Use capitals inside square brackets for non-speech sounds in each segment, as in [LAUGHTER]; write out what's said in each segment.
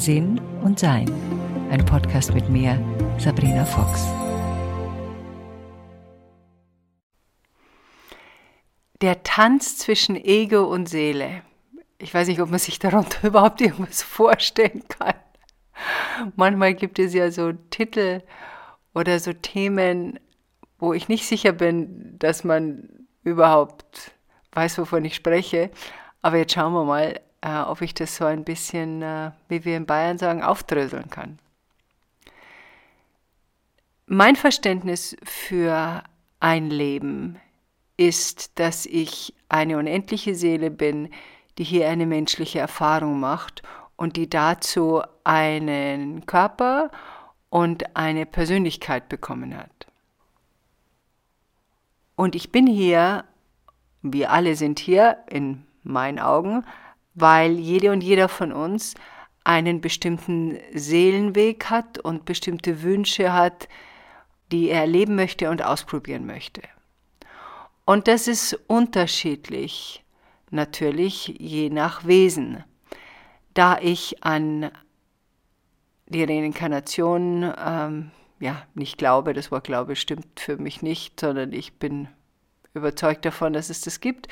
Sinn und Sein. Ein Podcast mit mir, Sabrina Fox. Der Tanz zwischen Ego und Seele. Ich weiß nicht, ob man sich darunter [LAUGHS] überhaupt irgendwas vorstellen kann. Manchmal gibt es ja so Titel oder so Themen, wo ich nicht sicher bin, dass man überhaupt weiß, wovon ich spreche. Aber jetzt schauen wir mal, äh, ob ich das so ein bisschen, äh, wie wir in Bayern sagen, aufdröseln kann. Mein Verständnis für ein Leben ist, dass ich eine unendliche Seele bin, die hier eine menschliche Erfahrung macht und die dazu einen Körper und eine Persönlichkeit bekommen hat. Und ich bin hier, wir alle sind hier in meinen Augen, weil jede und jeder von uns einen bestimmten Seelenweg hat und bestimmte Wünsche hat, die er erleben möchte und ausprobieren möchte. Und das ist unterschiedlich, natürlich je nach Wesen. Da ich an die Reinkarnation ähm, ja nicht glaube, das Wort Glaube stimmt für mich nicht, sondern ich bin überzeugt davon, dass es das gibt,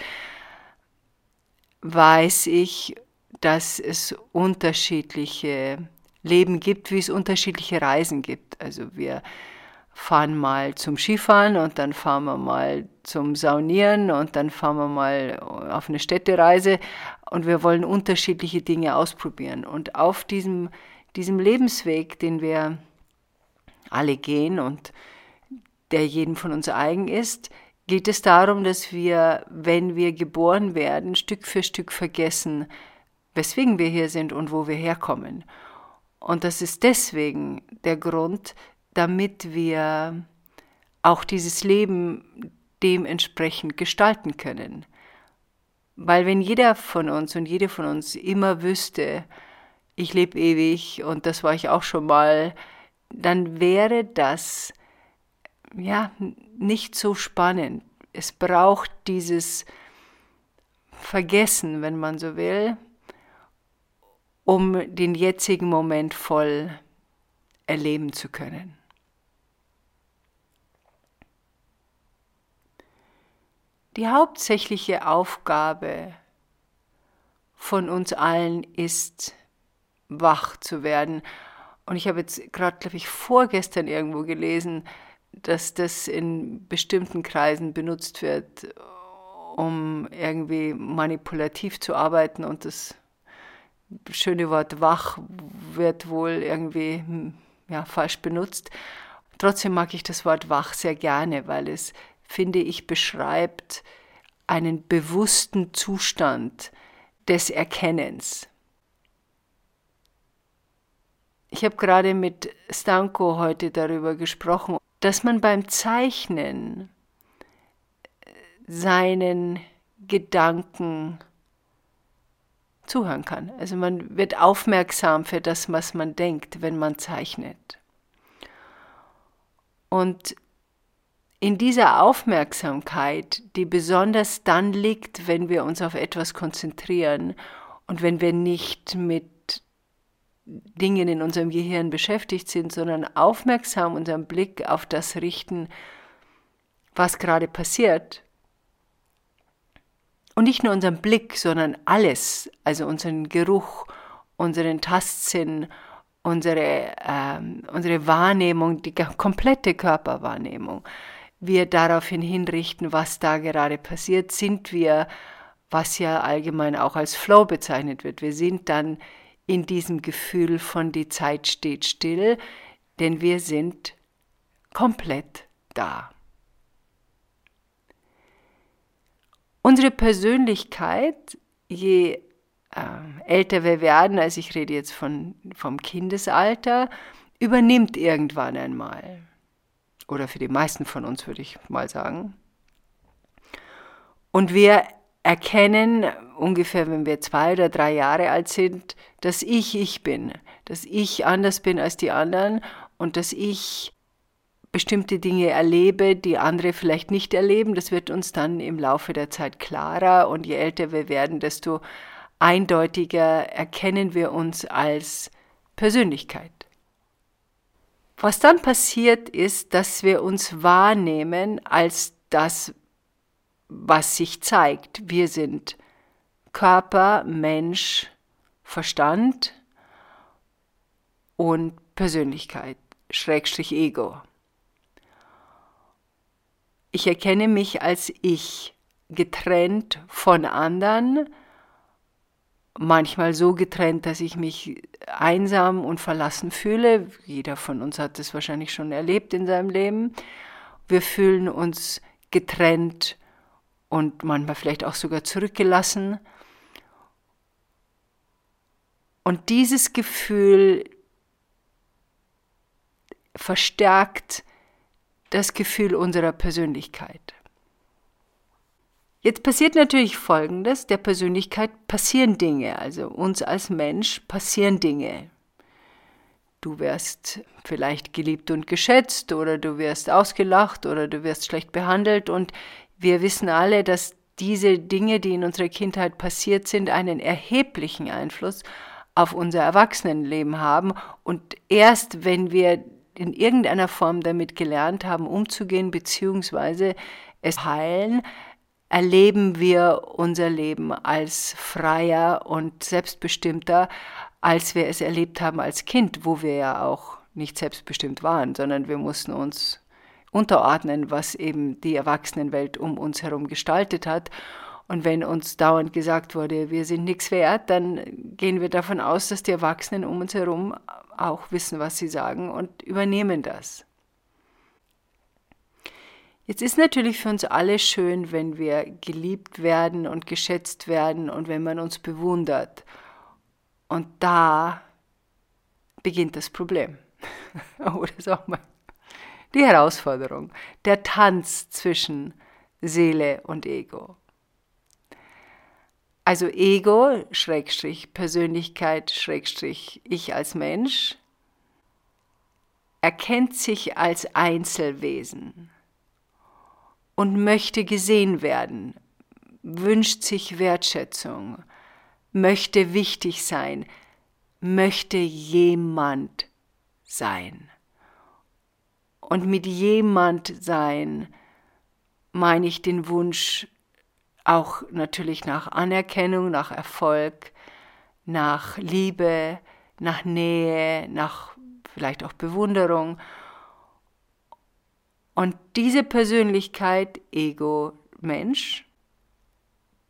weiß ich, dass es unterschiedliche Leben gibt, wie es unterschiedliche Reisen gibt. Also wir fahren mal zum Skifahren und dann fahren wir mal zum Saunieren und dann fahren wir mal auf eine Städtereise und wir wollen unterschiedliche Dinge ausprobieren. Und auf diesem, diesem Lebensweg, den wir alle gehen und der jedem von uns eigen ist, geht es darum, dass wir, wenn wir geboren werden, Stück für Stück vergessen, weswegen wir hier sind und wo wir herkommen. Und das ist deswegen der Grund, damit wir auch dieses Leben dementsprechend gestalten können. Weil wenn jeder von uns und jede von uns immer wüsste, ich lebe ewig und das war ich auch schon mal, dann wäre das ja, nicht so spannend. Es braucht dieses Vergessen, wenn man so will, um den jetzigen Moment voll erleben zu können. Die hauptsächliche Aufgabe von uns allen ist, wach zu werden. Und ich habe jetzt gerade, glaube ich, vorgestern irgendwo gelesen, dass das in bestimmten Kreisen benutzt wird, um irgendwie manipulativ zu arbeiten und das schöne Wort wach wird wohl irgendwie hm, ja, falsch benutzt. Trotzdem mag ich das Wort wach sehr gerne, weil es, finde ich, beschreibt einen bewussten Zustand des Erkennens. Ich habe gerade mit Stanko heute darüber gesprochen dass man beim Zeichnen äh, seinen Gedanken zuhören kann. Also man wird aufmerksam für das, was man denkt, wenn man zeichnet. Und in dieser Aufmerksamkeit, die besonders dann liegt, wenn wir uns auf etwas konzentrieren und wenn wir nicht mit Dingen in unserem Gehirn beschäftigt sind, sondern aufmerksam unseren Blick auf das richten, was gerade passiert. Und nicht nur unseren Blick, sondern alles, also unseren Geruch, unseren Tastsinn, unsere, ähm, unsere Wahrnehmung, die komplette Körperwahrnehmung. Wir daraufhin hinrichten, was da gerade passiert, sind wir, was ja allgemein auch als Flow bezeichnet wird. Wir sind dann in diesem Gefühl von die Zeit steht still, denn wir sind komplett da. Unsere Persönlichkeit, je äh, älter wir werden, also ich rede jetzt von, vom Kindesalter, übernimmt irgendwann einmal. Oder für die meisten von uns würde ich mal sagen. Und wir erkennen, ungefähr wenn wir zwei oder drei Jahre alt sind, dass ich ich bin, dass ich anders bin als die anderen und dass ich bestimmte Dinge erlebe, die andere vielleicht nicht erleben. Das wird uns dann im Laufe der Zeit klarer und je älter wir werden, desto eindeutiger erkennen wir uns als Persönlichkeit. Was dann passiert ist, dass wir uns wahrnehmen als das, was sich zeigt. Wir sind Körper, Mensch, Verstand und Persönlichkeit, Schrägstrich Ego. Ich erkenne mich als ich, getrennt von anderen, manchmal so getrennt, dass ich mich einsam und verlassen fühle. Jeder von uns hat das wahrscheinlich schon erlebt in seinem Leben. Wir fühlen uns getrennt und manchmal vielleicht auch sogar zurückgelassen. Und dieses Gefühl verstärkt das Gefühl unserer Persönlichkeit. Jetzt passiert natürlich Folgendes, der Persönlichkeit passieren Dinge, also uns als Mensch passieren Dinge. Du wirst vielleicht geliebt und geschätzt oder du wirst ausgelacht oder du wirst schlecht behandelt und wir wissen alle, dass diese Dinge, die in unserer Kindheit passiert sind, einen erheblichen Einfluss auf unser Erwachsenenleben haben und erst wenn wir in irgendeiner Form damit gelernt haben, umzugehen, beziehungsweise es heilen, erleben wir unser Leben als freier und selbstbestimmter, als wir es erlebt haben als Kind, wo wir ja auch nicht selbstbestimmt waren, sondern wir mussten uns unterordnen, was eben die Erwachsenenwelt um uns herum gestaltet hat. Und wenn uns dauernd gesagt wurde, wir sind nichts wert, dann gehen wir davon aus, dass die Erwachsenen um uns herum auch wissen, was sie sagen und übernehmen das. Jetzt ist natürlich für uns alle schön, wenn wir geliebt werden und geschätzt werden und wenn man uns bewundert. Und da beginnt das Problem. [LAUGHS] Oder sag mal, die Herausforderung, der Tanz zwischen Seele und Ego. Also Ego, Schrägstrich, Persönlichkeit, Schrägstrich, ich als Mensch, erkennt sich als Einzelwesen und möchte gesehen werden, wünscht sich Wertschätzung, möchte wichtig sein, möchte jemand sein. Und mit jemand sein meine ich den Wunsch auch natürlich nach Anerkennung, nach Erfolg, nach Liebe, nach Nähe, nach vielleicht auch Bewunderung. Und diese Persönlichkeit, Ego, Mensch,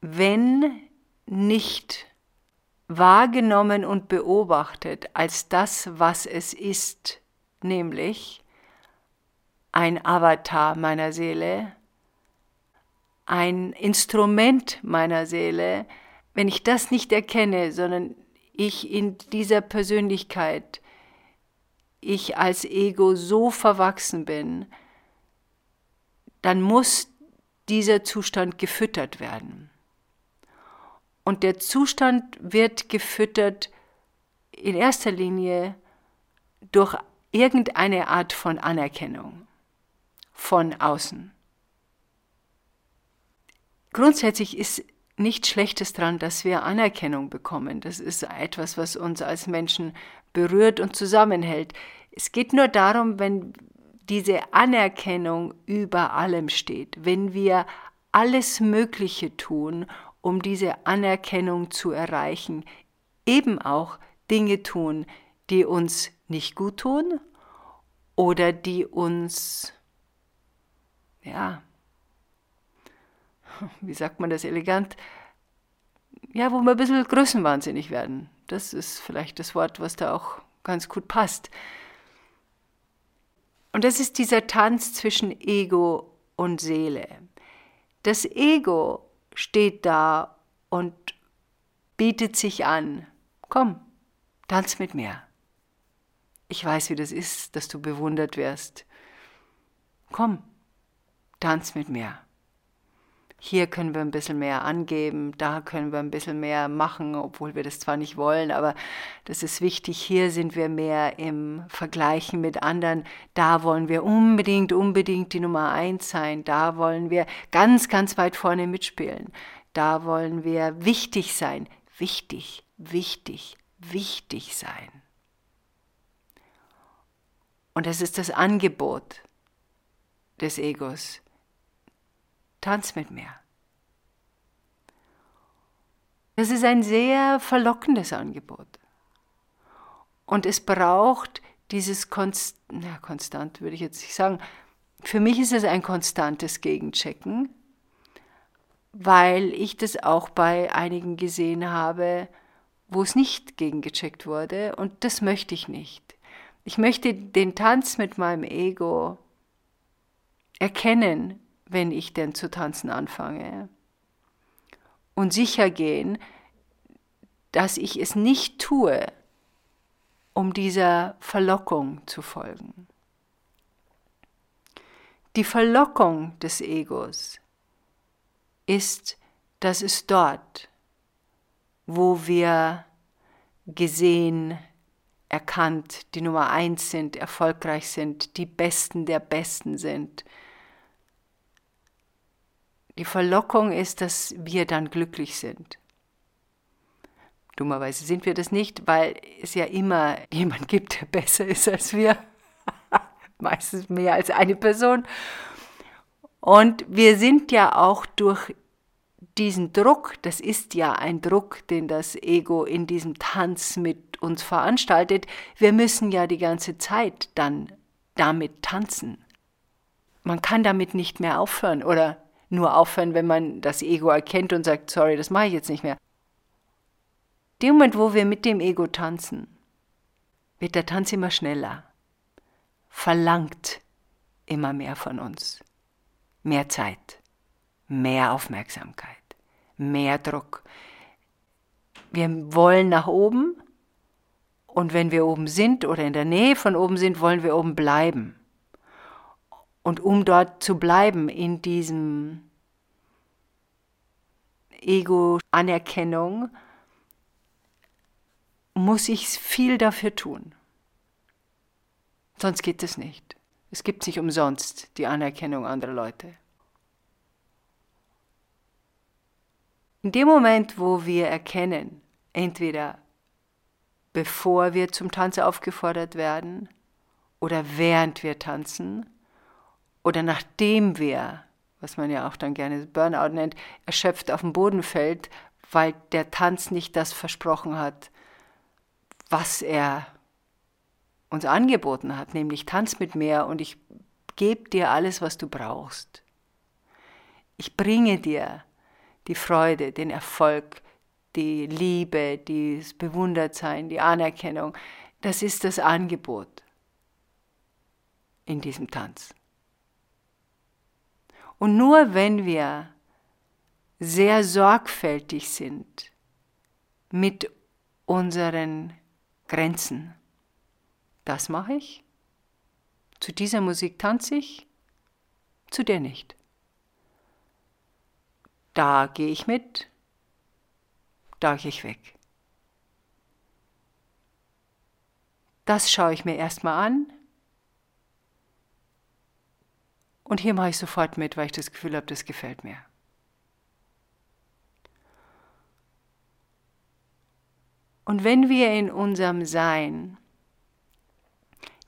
wenn nicht wahrgenommen und beobachtet als das, was es ist, nämlich ein Avatar meiner Seele, ein Instrument meiner Seele, wenn ich das nicht erkenne, sondern ich in dieser Persönlichkeit, ich als Ego so verwachsen bin, dann muss dieser Zustand gefüttert werden. Und der Zustand wird gefüttert in erster Linie durch irgendeine Art von Anerkennung von außen. Grundsätzlich ist nichts Schlechtes daran, dass wir Anerkennung bekommen. Das ist etwas, was uns als Menschen berührt und zusammenhält. Es geht nur darum, wenn diese Anerkennung über allem steht, wenn wir alles Mögliche tun, um diese Anerkennung zu erreichen, eben auch Dinge tun, die uns nicht gut tun oder die uns, ja, wie sagt man das elegant, ja, wo wir ein bisschen größenwahnsinnig werden. Das ist vielleicht das Wort, was da auch ganz gut passt. Und das ist dieser Tanz zwischen Ego und Seele. Das Ego steht da und bietet sich an. Komm, tanz mit mir. Ich weiß, wie das ist, dass du bewundert wirst. Komm, tanz mit mir hier können wir ein bisschen mehr angeben, da können wir ein bisschen mehr machen, obwohl wir das zwar nicht wollen, aber das ist wichtig. Hier sind wir mehr im Vergleichen mit anderen. Da wollen wir unbedingt, unbedingt die Nummer eins sein. Da wollen wir ganz, ganz weit vorne mitspielen. Da wollen wir wichtig sein. Wichtig, wichtig, wichtig sein. Und das ist das Angebot des Egos. Tanz mit mir. Das ist ein sehr verlockendes Angebot. Und es braucht dieses Konst na, konstant, würde ich jetzt nicht sagen. Für mich ist es ein konstantes Gegenchecken, weil ich das auch bei einigen gesehen habe, wo es nicht gegengecheckt wurde und das möchte ich nicht. Ich möchte den Tanz mit meinem Ego erkennen, wenn ich denn zu tanzen anfange und sicher gehen, dass ich es nicht tue, um dieser Verlockung zu folgen. Die Verlockung des Egos ist, dass es dort, wo wir gesehen, erkannt, die Nummer eins sind, erfolgreich sind, die Besten der Besten sind. Die Verlockung ist, dass wir dann glücklich sind. Dummerweise sind wir das nicht, weil es ja immer jemand gibt, der besser ist als wir. [LAUGHS] Meistens mehr als eine Person. Und wir sind ja auch durch diesen Druck, das ist ja ein Druck, den das Ego in diesem Tanz mit uns veranstaltet, wir müssen ja die ganze Zeit dann damit tanzen. Man kann damit nicht mehr aufhören oder nur aufhören, wenn man das Ego erkennt und sagt, sorry, das mache ich jetzt nicht mehr. Dem Moment, wo wir mit dem Ego tanzen, wird der Tanz immer schneller, verlangt immer mehr von uns. Mehr Zeit, mehr Aufmerksamkeit, mehr Druck. Wir wollen nach oben und wenn wir oben sind oder in der Nähe von oben sind, wollen wir oben bleiben. Und um dort zu bleiben in diesem Ego-Anerkennung, muss ich viel dafür tun. Sonst geht es nicht. Es gibt nicht umsonst die Anerkennung anderer Leute. In dem Moment, wo wir erkennen, entweder bevor wir zum Tanz aufgefordert werden oder während wir tanzen oder nachdem wir, was man ja auch dann gerne Burnout nennt, erschöpft auf den Boden fällt, weil der Tanz nicht das versprochen hat, was er uns angeboten hat, nämlich tanz mit mir und ich gebe dir alles, was du brauchst. Ich bringe dir die Freude, den Erfolg, die Liebe, das Bewundertsein, die Anerkennung. Das ist das Angebot in diesem Tanz. Und nur wenn wir sehr sorgfältig sind mit unseren Grenzen. Das mache ich. Zu dieser Musik tanze ich, zu der nicht. Da gehe ich mit, da gehe ich weg. Das schaue ich mir erstmal an. Und hier mache ich sofort mit, weil ich das Gefühl habe, das gefällt mir. Und wenn wir in unserem Sein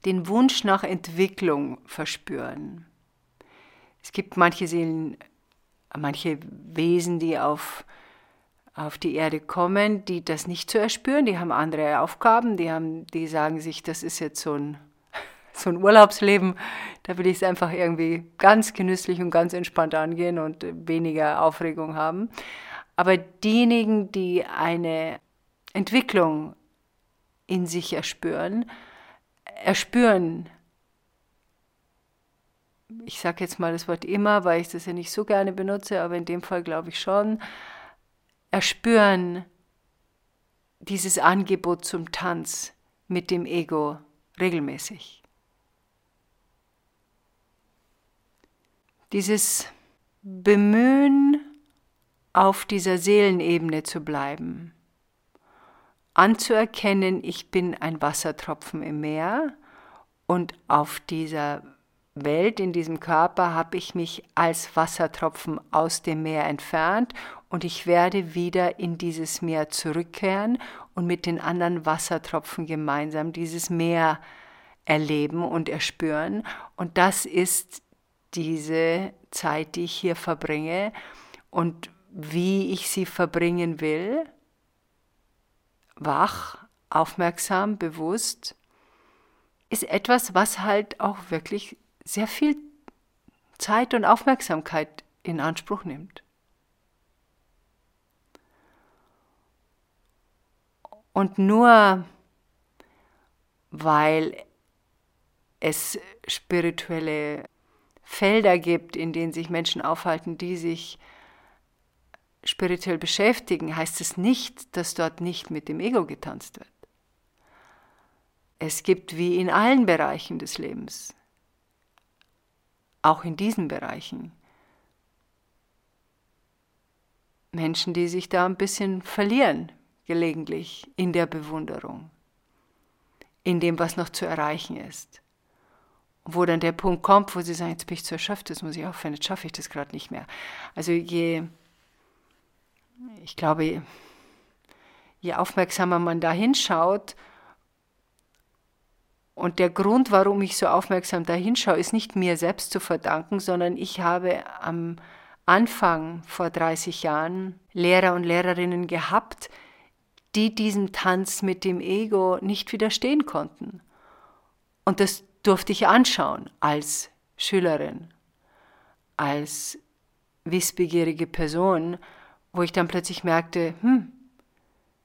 den Wunsch nach Entwicklung verspüren, es gibt manche Seelen, manche Wesen, die auf, auf die Erde kommen, die das nicht so erspüren, die haben andere Aufgaben, die, haben, die sagen sich, das ist jetzt so ein, so ein Urlaubsleben, da will ich es einfach irgendwie ganz genüsslich und ganz entspannt angehen und weniger Aufregung haben. Aber diejenigen, die eine Entwicklung in sich erspüren, erspüren, ich sage jetzt mal das Wort immer, weil ich das ja nicht so gerne benutze, aber in dem Fall glaube ich schon, erspüren dieses Angebot zum Tanz mit dem Ego regelmäßig. Dieses Bemühen, auf dieser Seelenebene zu bleiben, anzuerkennen, ich bin ein Wassertropfen im Meer und auf dieser Welt, in diesem Körper, habe ich mich als Wassertropfen aus dem Meer entfernt und ich werde wieder in dieses Meer zurückkehren und mit den anderen Wassertropfen gemeinsam dieses Meer erleben und erspüren. Und das ist diese Zeit, die ich hier verbringe und wie ich sie verbringen will. Wach, aufmerksam, bewusst, ist etwas, was halt auch wirklich sehr viel Zeit und Aufmerksamkeit in Anspruch nimmt. Und nur weil es spirituelle Felder gibt, in denen sich Menschen aufhalten, die sich spirituell beschäftigen, heißt es nicht, dass dort nicht mit dem Ego getanzt wird. Es gibt wie in allen Bereichen des Lebens, auch in diesen Bereichen, Menschen, die sich da ein bisschen verlieren, gelegentlich in der Bewunderung, in dem, was noch zu erreichen ist. Wo dann der Punkt kommt, wo sie sagen, jetzt bin ich zu erschöpft, das muss ich aufhören, jetzt schaffe ich das gerade nicht mehr. Also je, ich glaube, je aufmerksamer man da hinschaut, und der Grund, warum ich so aufmerksam da hinschaue, ist nicht mir selbst zu verdanken, sondern ich habe am Anfang vor 30 Jahren Lehrer und Lehrerinnen gehabt, die diesem Tanz mit dem Ego nicht widerstehen konnten. Und das durfte ich anschauen als Schülerin, als wissbegierige Person, wo ich dann plötzlich merkte, hm,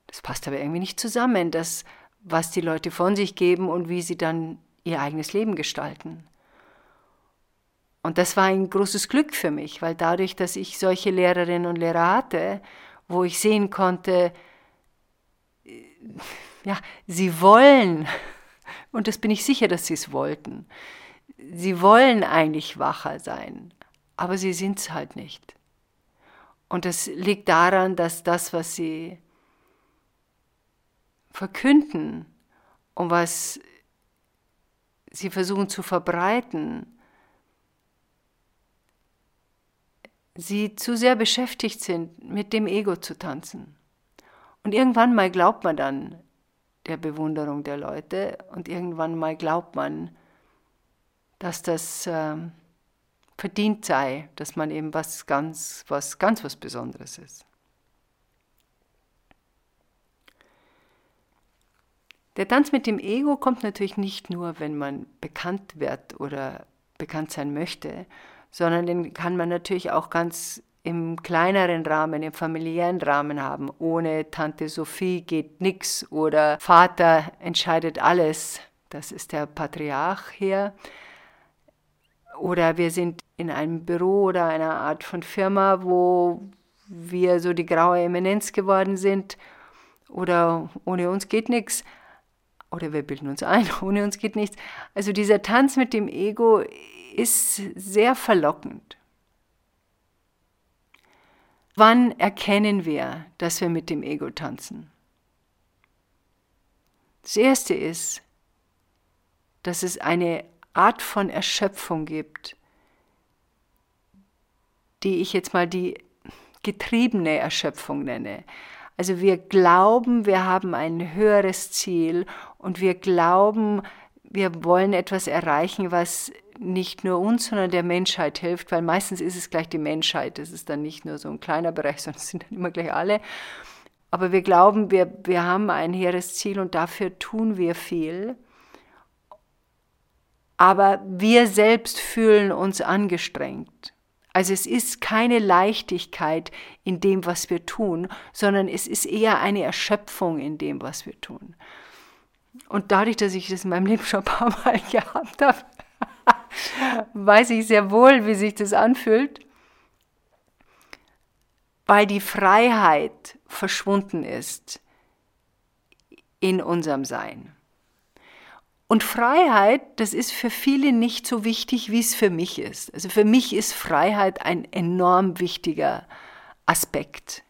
das passt aber irgendwie nicht zusammen, das, was die Leute von sich geben und wie sie dann ihr eigenes Leben gestalten. Und das war ein großes Glück für mich, weil dadurch, dass ich solche Lehrerinnen und Lehrer hatte, wo ich sehen konnte, ja, sie wollen, und das bin ich sicher, dass sie es wollten, sie wollen eigentlich wacher sein, aber sie sind es halt nicht. Und das liegt daran, dass das, was sie verkünden und was sie versuchen zu verbreiten, sie zu sehr beschäftigt sind, mit dem Ego zu tanzen. Und irgendwann mal glaubt man dann der Bewunderung der Leute und irgendwann mal glaubt man, dass das äh, verdient sei, dass man eben was ganz, was ganz was Besonderes ist. Der Tanz mit dem Ego kommt natürlich nicht nur, wenn man bekannt wird oder bekannt sein möchte, sondern den kann man natürlich auch ganz im kleineren Rahmen, im familiären Rahmen haben. Ohne Tante Sophie geht nichts oder Vater entscheidet alles. Das ist der Patriarch hier. Oder wir sind in einem Büro oder einer Art von Firma, wo wir so die graue Eminenz geworden sind. Oder ohne uns geht nichts. Oder wir bilden uns ein, [LAUGHS] ohne uns geht nichts. Also dieser Tanz mit dem Ego ist sehr verlockend. Wann erkennen wir, dass wir mit dem Ego tanzen? Das Erste ist, dass es eine Art von Erschöpfung gibt, die ich jetzt mal die getriebene Erschöpfung nenne. Also wir glauben, wir haben ein höheres Ziel und wir glauben, wir wollen etwas erreichen, was nicht nur uns, sondern der Menschheit hilft, weil meistens ist es gleich die Menschheit. Das ist dann nicht nur so ein kleiner Bereich, [LAUGHS] sondern es sind dann immer gleich alle. Aber wir glauben, wir, wir haben ein hehres Ziel und dafür tun wir viel. Aber wir selbst fühlen uns angestrengt. Also es ist keine Leichtigkeit in dem, was wir tun, sondern es ist eher eine Erschöpfung in dem, was wir tun. Und dadurch, dass ich das in meinem Leben schon ein paar Mal [LAUGHS] gehabt habe, weiß ich sehr wohl, wie sich das anfühlt, weil die Freiheit verschwunden ist in unserem Sein. Und Freiheit, das ist für viele nicht so wichtig, wie es für mich ist. Also für mich ist Freiheit ein enorm wichtiger Aspekt.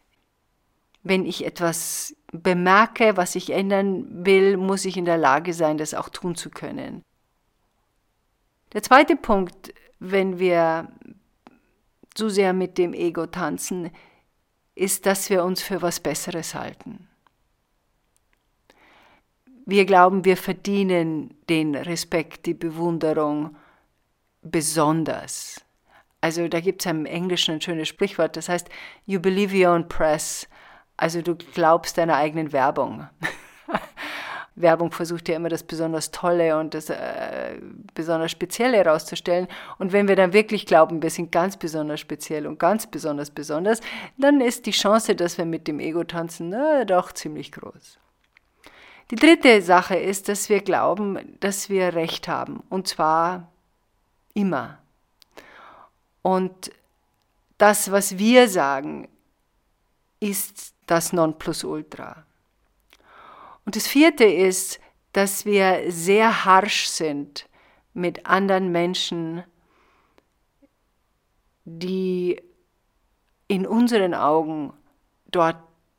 Wenn ich etwas bemerke, was ich ändern will, muss ich in der Lage sein, das auch tun zu können. Der zweite Punkt, wenn wir zu sehr mit dem Ego tanzen, ist, dass wir uns für was Besseres halten. wir glauben, wir verdienen den Respekt, die Bewunderung besonders. Also da gibt es im Englischen ein schönes Sprichwort, das heißt, you believe your own press, also du glaubst deiner eigenen Werbung. [LAUGHS] Werbung versucht ja immer das besonders Tolle und das äh, besonders Spezielle herauszustellen. Und wenn wir dann wirklich glauben, wir sind ganz besonders speziell und ganz besonders besonders, dann ist die Chance, dass wir mit dem Ego tanzen, na, doch ziemlich groß. Die dritte Sache ist, dass wir glauben, dass wir Recht haben. Und zwar immer. Und das, was wir sagen, ist das Nonplusultra. Und das vierte ist, dass wir sehr harsch sind mit anderen Menschen, die in unseren Augen dort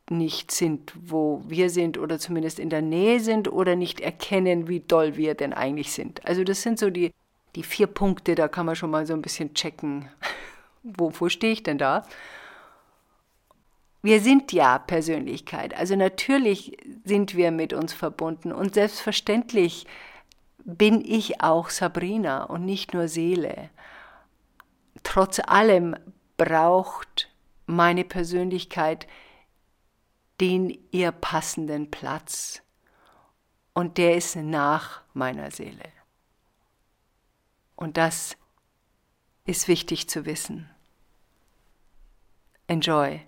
nicht sind, wo wir sind oder zumindest in der Nähe sind oder nicht erkennen, wie doll wir denn eigentlich sind. Also das sind so die, die vier Punkte, da kann man schon mal so ein bisschen checken, [LAUGHS] wo, wo stehe ich denn da. Wir sind ja Persönlichkeit, also natürlich sind wir mit uns verbunden und selbstverständlich bin ich auch Sabrina und nicht nur Seele. Trotz allem braucht meine Persönlichkeit den ihr passenden Platz. Und der ist nach meiner Seele. Und das ist wichtig zu wissen. Enjoy